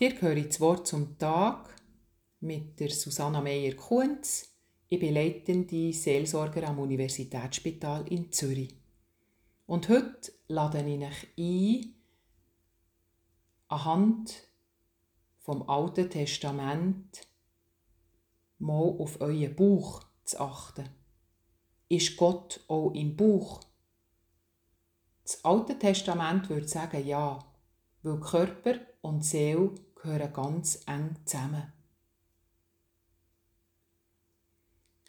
Dir gehöre das Wort zum Tag mit der Susanna Meyer-Kunz. Ich bin leitende Seelsorger am Universitätsspital in Zürich. Und heute lade ich euch ein, anhand vom Alten Testament mal auf euren Bauch zu achten. Ist Gott auch im Bauch? Das Alte Testament würde sagen ja, weil Körper und Seele gehören ganz eng zusammen.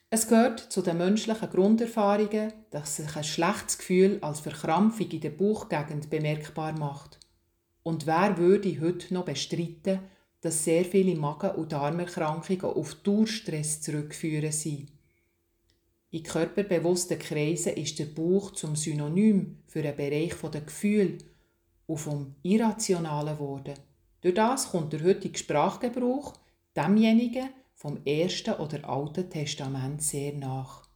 Es gehört zu den menschlichen Grunderfahrungen, dass sich ein schlechtes Gefühl als Verkrampfung in der Bauchgegend bemerkbar macht. Und wer würde heute noch bestreiten, dass sehr viele Magen- und Darmerkrankungen auf Dauerstress zurückführen sind? In körperbewussten Kreisen ist der Bauch zum Synonym für einen Bereich der Gefühle und vom Irrationalen geworden. Durch das kommt der heutige Sprachgebrauch demjenigen vom Ersten oder Alten Testament sehr nach.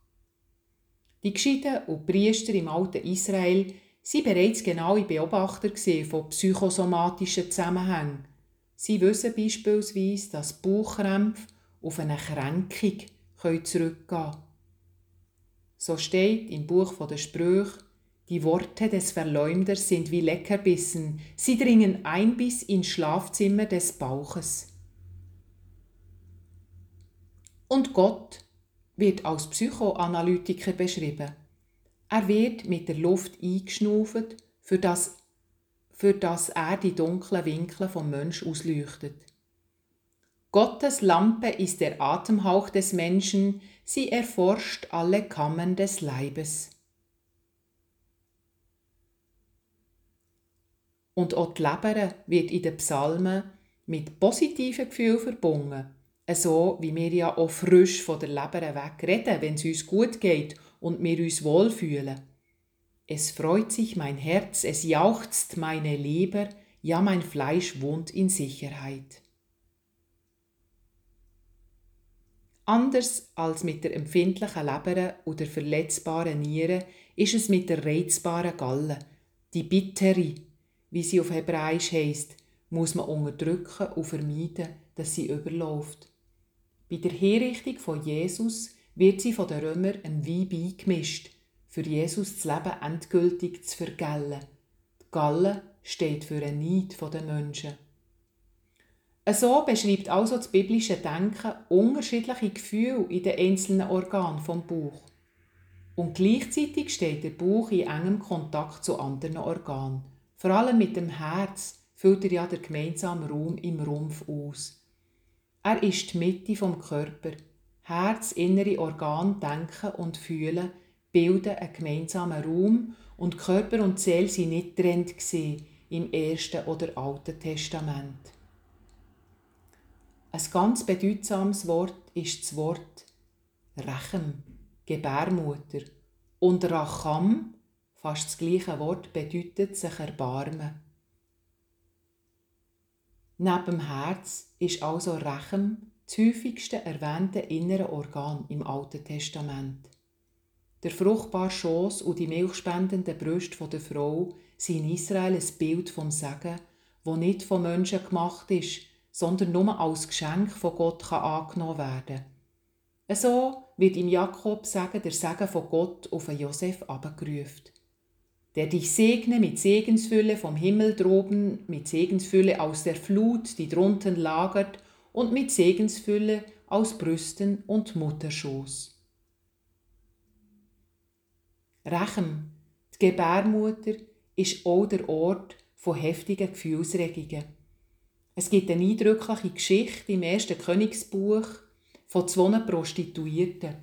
Die Gescheiten und Priester im alten Israel waren bereits genaue Beobachter von psychosomatischen Zusammenhängen. Sie wissen beispielsweise, dass Bauchkrämpfe auf eine Kränkung zurückgehen können. So steht im Buch der Sprüche, die Worte des Verleumders sind wie Leckerbissen, sie dringen ein bis ins Schlafzimmer des Bauches. Und Gott wird als Psychoanalytiker beschrieben. Er wird mit der Luft eingeschnauft, für das, für das er die dunklen Winkel vom Mensch ausleuchtet. Gottes Lampe ist der Atemhauch des Menschen, sie erforscht alle Kammern des Leibes. Und auch die Leber wird in den Psalmen mit positiven Gefühlen verbunden. So wie wir ja auch frisch von der Leber wegreden, wenn es uns gut geht und wir uns wohlfühlen. Es freut sich mein Herz, es jauchzt meine Leber, ja mein Fleisch wohnt in Sicherheit. Anders als mit der empfindlichen Leber oder verletzbaren Niere ist es mit der reizbaren Galle, die bittere, wie sie auf Hebräisch heißt, muss man unterdrücken und vermeiden, dass sie überläuft. Bei der Herrichtung von Jesus wird sie von den Römern einem Wein beigemischt, für Jesus das Leben endgültig zu vergällen. Die Galle steht für ein Neid der Menschen. So beschreibt also das biblische Denken unterschiedliche Gefühle in den einzelnen Organen vom Bauch. Und gleichzeitig steht der Bauch in engem Kontakt zu anderen Organen. Vor allem mit dem Herz füllt er ja den gemeinsamen Raum im Rumpf aus. Er ist die Mitte vom Körper. Herz, innere Organ, Denken und Fühlen bilden einen gemeinsamen Raum und Körper und Seele sind nicht getrennt im Ersten oder Alten Testament. Ein ganz bedeutsames Wort ist das Wort Rechem, Gebärmutter. Und Racham Fast das gleiche Wort bedeutet sich erbarmen. Neben dem Herz ist also Rechem das häufigste erwähnte innere Organ im Alten Testament. Der fruchtbare Schoß und die milchspendenden Brüste der Frau sind in Israel ein Bild vom Segen, wo nicht von Menschen gemacht ist, sondern nur als Geschenk von Gott kann angenommen werden. So wird im Jakob sagen der Segen von Gott auf Josef abgerufen der dich segne mit Segensfülle vom Himmel droben, mit Segensfülle aus der Flut, die drunten lagert, und mit Segensfülle aus Brüsten und Mutterschoß. Rechem, die Gebärmutter, ist auch der Ort von heftigen Gefühlsregungen. Es gibt eine eindrückliche Geschichte im ersten Königsbuch von zwei Prostituierten.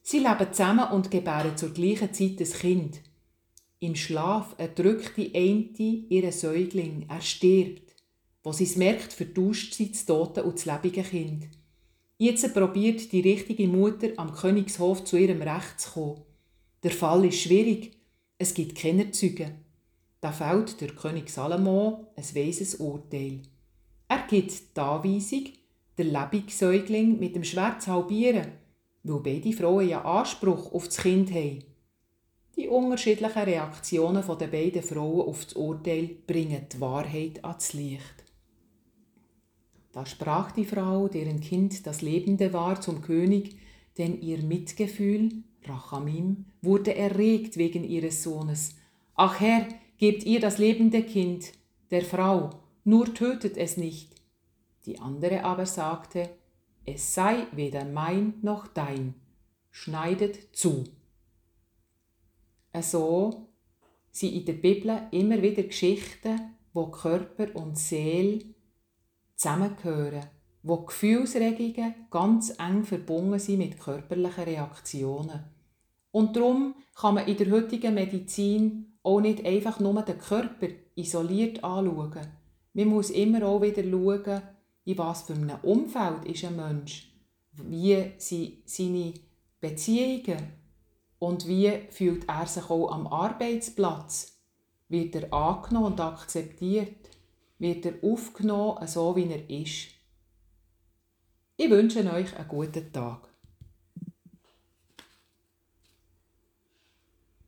Sie leben zusammen und gebären zur gleichen Zeit ein Kind. Im Schlaf erdrückt die eine ihren Säugling, er stirbt. Wo sie es merkt, vertauscht sie das tote und das lebende Kind. Jetzt probiert die richtige Mutter am Königshof zu ihrem Recht zu kommen. Der Fall ist schwierig, es gibt keine Zeugen. Da fällt der König Salomo ein weises Urteil. Er gibt die Anweisung, der lebende Säugling mit dem Schwert zu halbieren, weil beide Frauen ja Anspruch auf das Kind haben. Die unterschiedlichen Reaktionen der beiden Frauen auf das Urteil bringen die Wahrheit ans Licht. Da sprach die Frau, deren Kind das Lebende war, zum König, denn ihr Mitgefühl, Rachamim, wurde erregt wegen ihres Sohnes. Ach Herr, gebt ihr das lebende Kind, der Frau, nur tötet es nicht. Die andere aber sagte, es sei weder mein noch dein, schneidet zu. So sind in der Bibel immer wieder Geschichten, wo Körper und Seele zusammengehören, wo Gefühlsregungen ganz eng verbunden sind mit körperlichen Reaktionen. Und darum kann man in der heutigen Medizin auch nicht einfach nur den Körper isoliert anschauen. Man muss immer auch wieder schauen, in was für einem Umfeld ist ein Mensch, wie sind seine Beziehungen und wie fühlt er sich auch am Arbeitsplatz. Wird er angenommen und akzeptiert? Wird er aufgenommen, so wie er ist? Ich wünsche euch einen guten Tag.